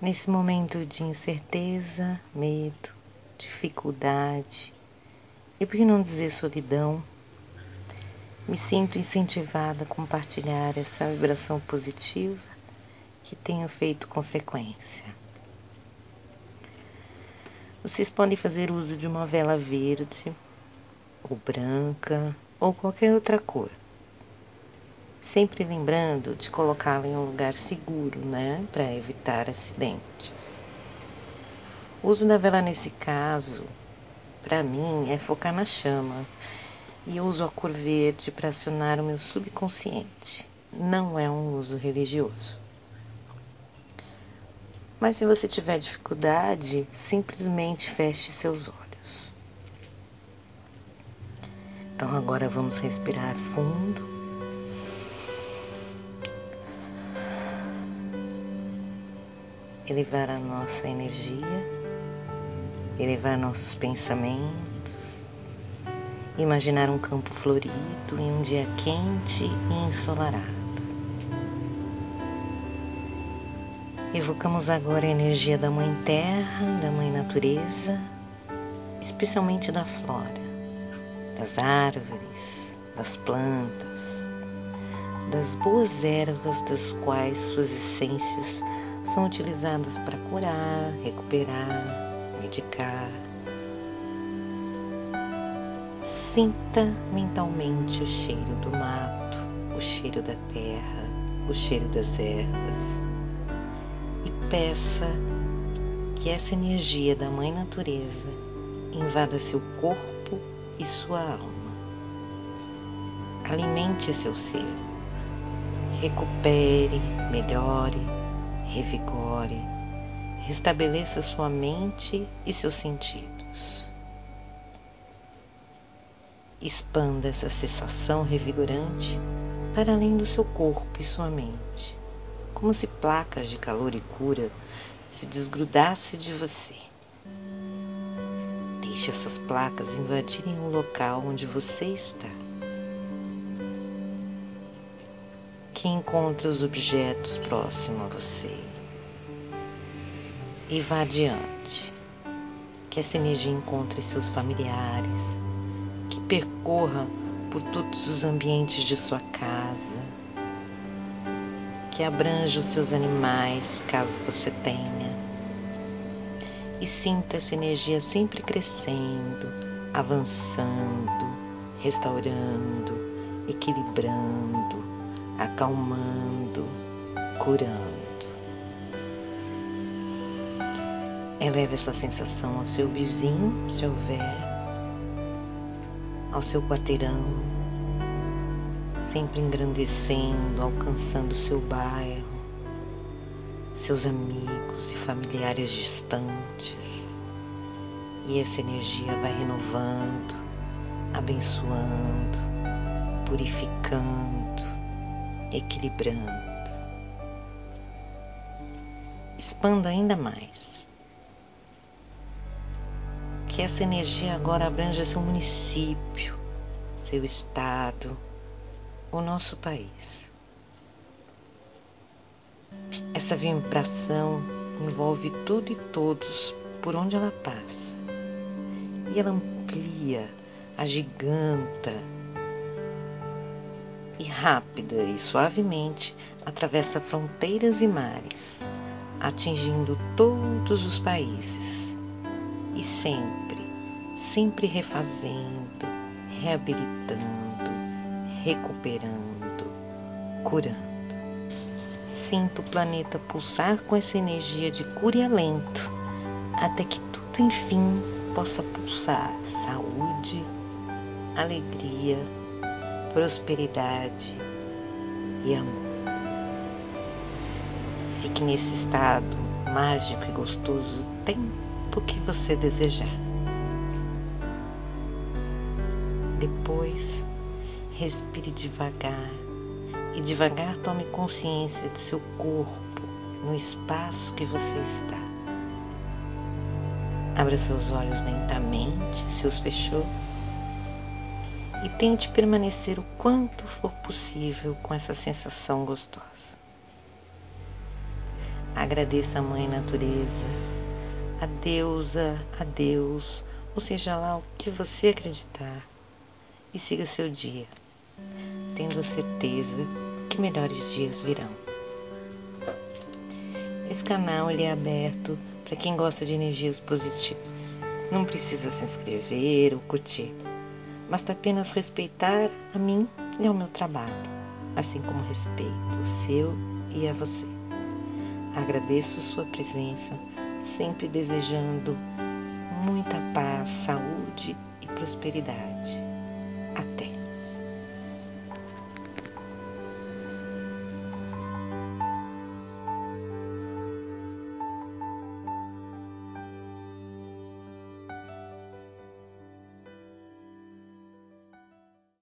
Nesse momento de incerteza, medo, dificuldade e por que não dizer solidão, me sinto incentivada a compartilhar essa vibração positiva que tenho feito com frequência. Vocês podem fazer uso de uma vela verde ou branca ou qualquer outra cor. Sempre lembrando de colocá-la em um lugar seguro, né, para evitar acidentes. O uso da vela nesse caso, para mim, é focar na chama e eu uso a cor verde para acionar o meu subconsciente. Não é um uso religioso. Mas se você tiver dificuldade, simplesmente feche seus olhos. Então agora vamos respirar fundo. Elevar a nossa energia, elevar nossos pensamentos imaginar um campo florido em um dia quente e ensolarado. Evocamos agora a energia da Mãe Terra, da Mãe Natureza, especialmente da flora, das árvores, das plantas, das boas ervas das quais suas essências são utilizadas para curar, recuperar, medicar. Sinta mentalmente o cheiro do mato, o cheiro da terra, o cheiro das ervas. E peça que essa energia da Mãe Natureza invada seu corpo e sua alma. Alimente seu ser, recupere, melhore, revigore, restabeleça sua mente e seus sentidos. Expanda essa sensação revigorante para além do seu corpo e sua mente, como se placas de calor e cura se desgrudasse de você. Deixe essas placas invadirem o local onde você está. Que encontre os objetos próximos a você. E vá adiante. Que essa energia encontre seus familiares, percorra por todos os ambientes de sua casa, que abranja os seus animais, caso você tenha, e sinta essa energia sempre crescendo, avançando, restaurando, equilibrando, acalmando, curando. Eleve essa sensação ao seu vizinho, se houver, ao seu quarteirão, sempre engrandecendo, alcançando seu bairro, seus amigos e familiares distantes. E essa energia vai renovando, abençoando, purificando, equilibrando. Expanda ainda mais que essa energia agora abranja seu município, seu estado, o nosso país. Essa vibração envolve tudo e todos por onde ela passa. E ela amplia, agiganta e rápida e suavemente atravessa fronteiras e mares, atingindo todos os países e sempre sempre refazendo, reabilitando, recuperando, curando. Sinto o planeta pulsar com essa energia de cura e alento, até que tudo enfim possa pulsar saúde, alegria, prosperidade e amor. Fique nesse estado mágico e gostoso o tempo que você desejar. Depois, respire devagar e devagar tome consciência de seu corpo no espaço que você está. Abra seus olhos lentamente, se os fechou, e tente permanecer o quanto for possível com essa sensação gostosa. Agradeça a Mãe Natureza, a deusa, a Deus, ou seja lá o que você acreditar, e siga seu dia, tendo a certeza que melhores dias virão. Esse canal ele é aberto para quem gosta de energias positivas. Não precisa se inscrever ou curtir, basta apenas respeitar a mim e ao meu trabalho, assim como respeito o seu e a você. Agradeço sua presença, sempre desejando muita paz, saúde e prosperidade.